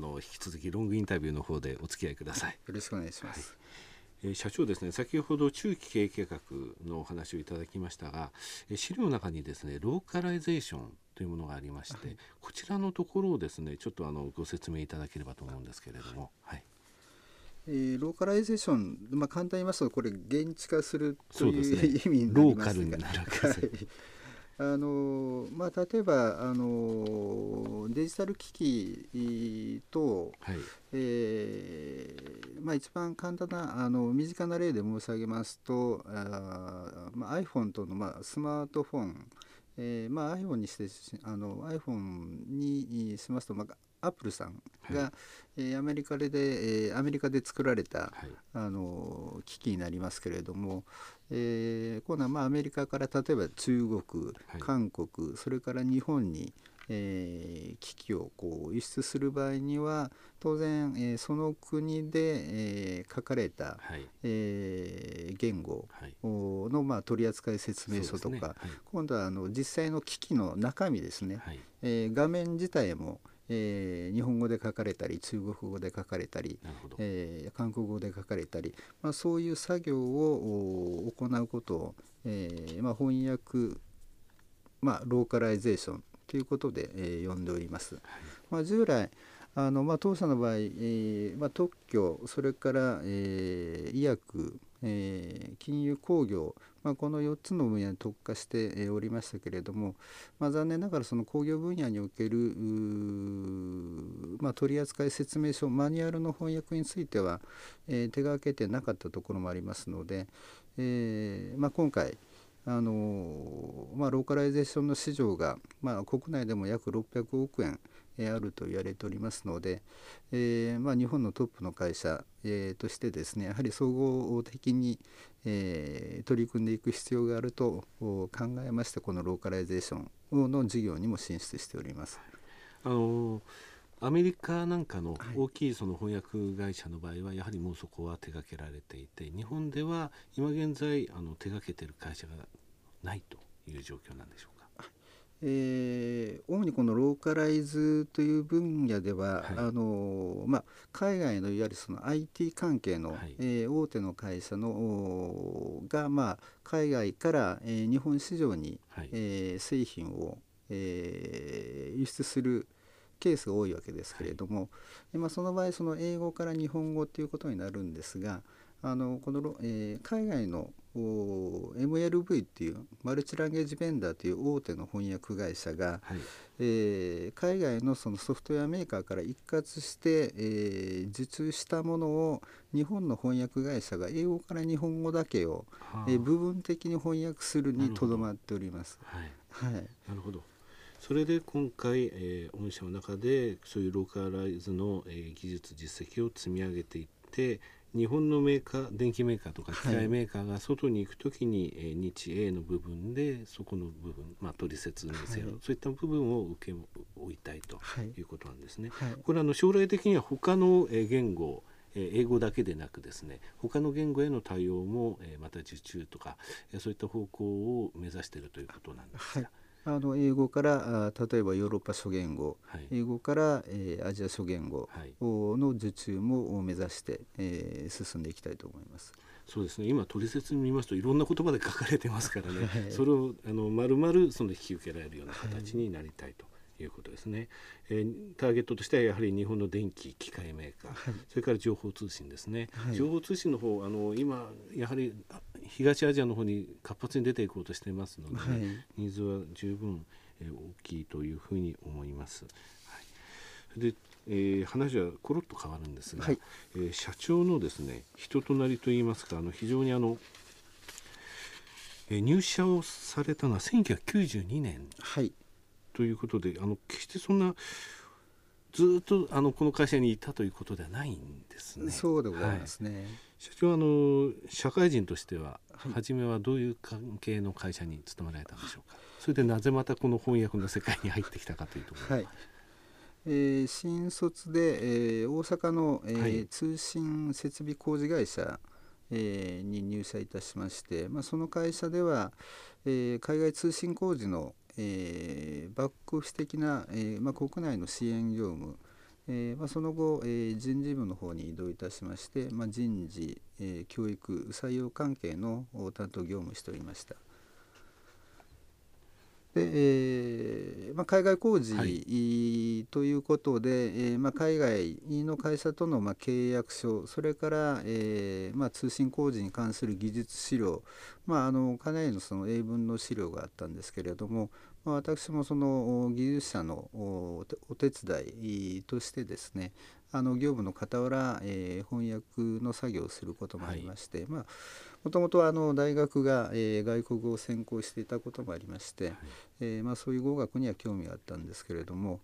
の引き続きロングインタビューの方でお付き合いください。よろしくお願いします。はい。え社長ですね先ほど中期経営計画のお話をいただきましたが、え資料の中にですねローカライゼーションというものがありまして、はい、こちらのところをですねちょっとあのご説明いただければと思うんですけれども。はい。えー、ローカライゼーション、まあ、簡単に言いますとこれ現地化するという、ね、意味になりますが、ローカルになるはいあのまあ、例えばあのデジタル機器と、はい、えー、まあ、一番簡単なあの身近な例で申し上げますとあ、まあ、iPhone との、まあ、スマートフォン、えーまあ、iPhone にしてあの iPhone にしますと、まあ、アップルさんが、はい、えー、アメリカで、えー、アメリカで作られた、はい、あの機器になりますけれども、えー、今度はまあアメリカから例えば中国、韓国、それから日本に、えー、機器をこう輸出する場合には当然、えー、その国で、えー、書かれた、はい、えー、言語の、まあ、取扱説明書とか、ね。はい、今度はあの実際の機器の中身ですね、はい、えー、画面自体もえー、日本語で書かれたり中国語で書かれたり、えー、韓国語で書かれたり、まあ、そういう作業を行うことを、えーまあ、翻訳、まあ、ローカライゼーションということで、えー、呼んでおります。はい、まあ、従来あの、まあ、当社の場合、えーまあ、特許それから、えー、医薬、えー、金融工業、まあ、この4つの分野に特化しておりましたけれども、まあ、残念ながらその工業分野における、まあ、取扱説明書マニュアルの翻訳については、えー、手がけてなかったところもありますので、えーま、今回あのまあ、ローカライゼーションの市場が、ま、国内でも約600億円あると言われておりますので、えーまあ、日本のトップの会社、えー、としてですねやはり総合的に、えー、取り組んでいく必要があると考えましてこのローカライゼーションの事業にも進出しております。あのアメリカなんかの大きいその翻訳会社の場合はやはりもうそこは手掛けられていて日本では今現在あの手掛けている会社がないという状況なんでしょうか。えー、主にこのローカライズという分野では、はい、あのまあ、海外のいわゆるその IT 関係の、はい、えー、大手の会社のが、まあ、海外から、えー、日本市場に、はい、えー、製品を、えー、輸出するケースが多いわけですけれども、でまあ、その場合その英語から日本語ということになるんですがあのこの、えー、海外の MLV っていうマルチランゲージベンダーという大手の翻訳会社が、はい、えー、海外のそのソフトウェアメーカーから一括して、えー、受注したものを日本の翻訳会社が英語から日本語だけを、はあ、えー、部分的に翻訳するにとどまっております。はい、はい、なるほど。それで今回、えー、御社の中でそういうローカライズの、えー、技術実績を積み上げていって日本のメーカー電機メーカーとか機械メーカーが外に行くときに、はい、日英の部分でそこの部分、まあ、取説明せよ、はい、そういった部分を受け負いたいとい。うことなんですね。はい、これあの将来的には他の言語英語だけでなくですね他の言語への対応もまた受注とかそういった方向を目指しているということなんですが。あの英語からあ例えばヨーロッパ諸言語、はい、英語から、えー、アジア諸言語の受注も目指して、えー、進んでいきたいと思います。そうですね。今取説見ますといろんな言葉で書かれてますからね、はい、それをあの丸々その引き受けられるような形になりたいと。いうことですね、えー、ターゲットとしてはやはり日本の電気機械メーカー、はい、それから情報通信ですね、はい、情報通信の方あの今やはり東アジアの方に活発に出ていこうとしていますので、ね、はい、ニーズは十分、えー、大きいというふうに思います。はい、でえー、話はコロッと変わるんですが、はい、えー、社長のですね人となりといいますかあの非常にあの、えー、入社をされたのは1992年ということで、あの決してそんなずっとあのこの会社にいたということではないんですね。そうでございますね。はい、社長あの社会人としては、はい、初めはどういう関係の会社に勤められたんでしょうか？それでなぜまたこの翻訳の世界に入ってきたかというところ。はい。えー、新卒で、えー、大阪の、えー、はい、通信設備工事会社、えー、に入社いたしまして、まあ、その会社では、えー、海外通信工事の、えー、バックオフィス的な、えーまあ、国内の支援業務、えーまあ、その後、え、人事部の方に移動いたしまして、まあ、人事、え、教育採用関係の担当業務をしておりました。でえーまあ、海外工事、はい、ということで、えーまあ、海外の会社との、まあ、契約書それから、えーまあ、通信工事に関する技術資料、まあ、あのかなりのその英文の資料があったんですけれども、まあ、私もその技術者のお手伝いとしてですねあの業務の傍ら、えー、翻訳の作業をすることもありまして、はい、まあもともとあの大学が、えー、外国語を専攻していたこともありまして、はい、えー、まあ、そういう語学には興味があったんですけれども、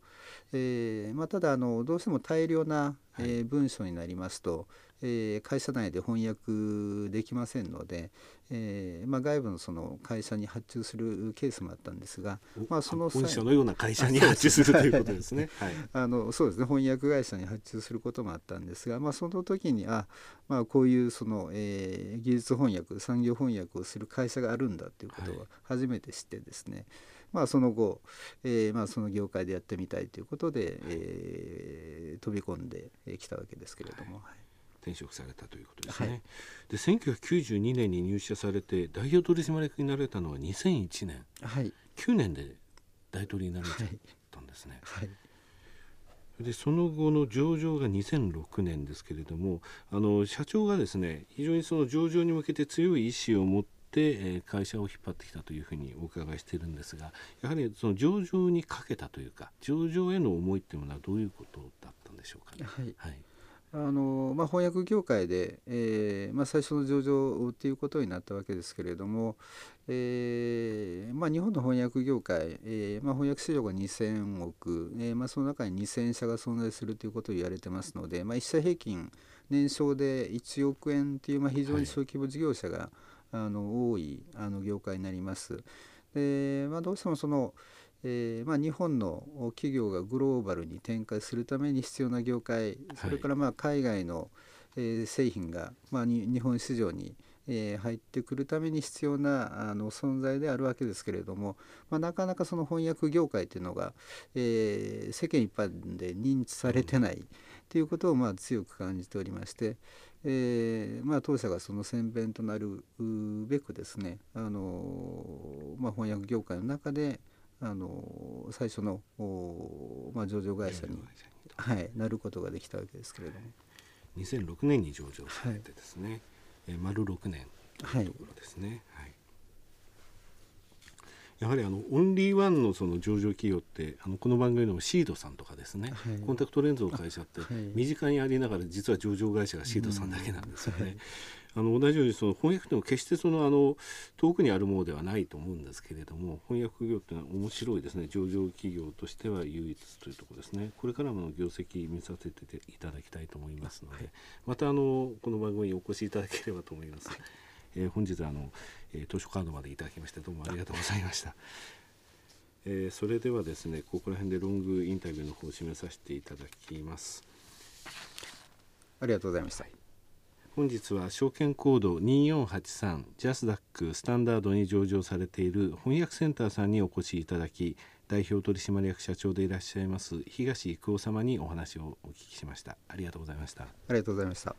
えーまあ、ただあのどうしても大量な、えー、文章になりますと、えー、会社内で翻訳できませんので、えーまあ、外部のその会社に発注するケースもあったんですが、まあ、その本社のような会社に発注するということですね。はい、あのそうですね。翻訳会社に発注することもあったんですが、まあ、その時にあ、まあ、こういうその、えー、技術翻訳産業翻訳をする会社があるんだということを初めて知ってですね、はいまあ、その後、えーまあ、その業界でやってみたいということで、えー、飛び込んできたわけですけれども。はい転職されたということですね。はい、で1992年に入社されて代表取締役になられたのは2001年、はい、9年で大統領になられちゃったんですね。はい、でその後の上場が2006年ですけれどもあの社長がですね非常にその上場に向けて強い意志を持ってえ会社を引っ張ってきたというふうにお伺いしているんですがやはりその上場にかけたというか上場への思いっていうものはどういうことだったんでしょうかね。はい、はいあのまあ、翻訳業界で、えーまあ、最初の上場ということになったわけですけれども、えーまあ、日本の翻訳業界、えーまあ、翻訳市場が2000億、えーまあ、その中に2000社が存在するということを言われてますので、まあ、1社平均年商で1億円という、まあ、非常に小規模事業者が、はい、あの多いあの業界になります。でまあ、どうしてもその、えーまあ、日本の企業がグローバルに展開するために必要な業界それからまあ海外の、えー、製品が、まあ、日本市場に、えー、入ってくるために必要なあの存在であるわけですけれども、まあ、なかなかその翻訳業界というのが、えー、世間一般で認知されてないということをまあ強く感じておりまして、えーまあ、当社がその先弁となるべくですねあの、まあ、翻訳業界の中であの最初の、まあ、上場会社にはい、なることができたわけですけれども。2006年に上場されてですね、はい、え丸6年というところですね、はい、やはりあのオンリーワンのその上場企業ってあのこの番組のシードさんとかですね、はい、コンタクトレンズの会社って身近にありながら実は上場会社がシードさんだけなんですよね。あの同じようにその翻訳っても決してそのあの遠くにあるものではないと思うんですけれども翻訳業っていうのは面白いですね上場企業としては唯一というところですねこれからも業績見させていただきたいと思いますので、はい、またあのこの番組にお越しいただければと思います。はい、えー、本日はあの、えー、図書カードまでいただきましてどうもありがとうございました。えー、それではですねここら辺でロングインタビューの方を締めさせていただきます。ありがとうございました。本日は証券コード2483ジャスダックスタンダードに上場されている翻訳センターさんにお越しいただき代表取締役社長でいらっしゃいます東郁夫様にお話をお聞きしました。ありがとうございました。ありがとうございました。